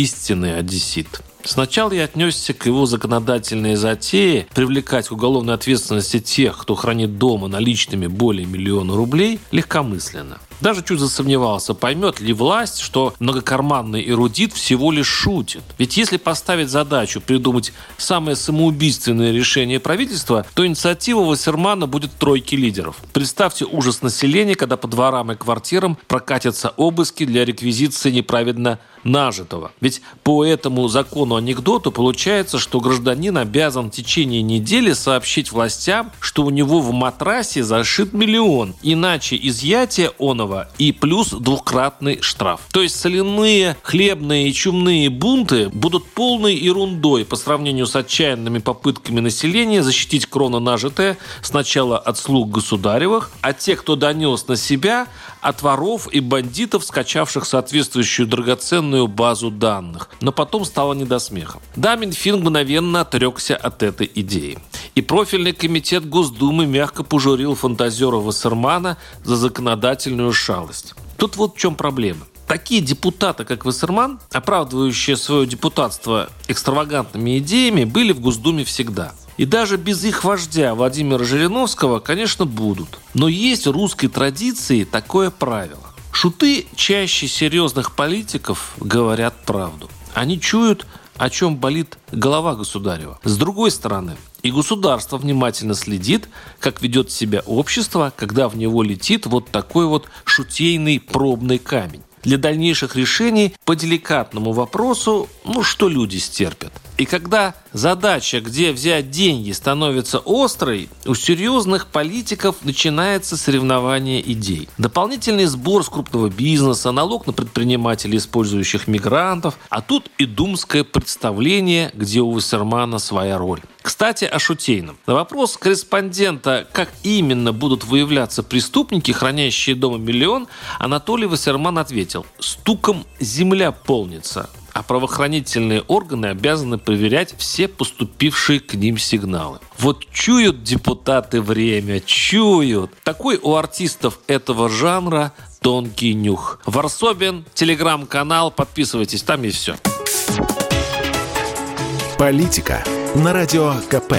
истинный одессит. Сначала я отнесся к его законодательной затее привлекать к уголовной ответственности тех, кто хранит дома наличными более миллиона рублей, легкомысленно. Даже чуть засомневался, поймет ли власть, что многокарманный эрудит всего лишь шутит. Ведь если поставить задачу придумать самое самоубийственное решение правительства, то инициатива Вассермана будет тройки лидеров. Представьте ужас населения, когда по дворам и квартирам прокатятся обыски для реквизиции неправедно нажитого. Ведь по этому закону анекдоту получается, что гражданин обязан в течение недели сообщить властям, что у него в матрасе зашит миллион. Иначе изъятие оного и плюс двукратный штраф. То есть соляные, хлебные и чумные бунты будут полной ерундой по сравнению с отчаянными попытками населения защитить кроно нажитое сначала от слуг государевых, а те, кто донес на себя, от воров и бандитов, скачавших соответствующую драгоценную базу данных. Но потом стало не до смеха. Да, Минфин мгновенно отрекся от этой идеи. И профильный комитет Госдумы мягко пожурил фантазера Вассермана за законодательную шалость. Тут вот в чем проблема. Такие депутаты, как Вассерман, оправдывающие свое депутатство экстравагантными идеями, были в Госдуме всегда. И даже без их вождя Владимира Жириновского, конечно, будут. Но есть в русской традиции такое правило. Шуты чаще серьезных политиков говорят правду. Они чуют, о чем болит голова государева. С другой стороны, и государство внимательно следит, как ведет себя общество, когда в него летит вот такой вот шутейный пробный камень. Для дальнейших решений по деликатному вопросу, ну что люди стерпят. И когда задача, где взять деньги, становится острой, у серьезных политиков начинается соревнование идей. Дополнительный сбор с крупного бизнеса, налог на предпринимателей, использующих мигрантов, а тут и думское представление, где у Вассермана своя роль. Кстати, о шутейном. На вопрос корреспондента, как именно будут выявляться преступники, хранящие дома миллион, Анатолий Вассерман ответил, стуком земля полнится а правоохранительные органы обязаны проверять все поступившие к ним сигналы. Вот чуют депутаты время, чуют. Такой у артистов этого жанра тонкий нюх. Варсобин, телеграм-канал, подписывайтесь, там есть все. Политика на радио КП.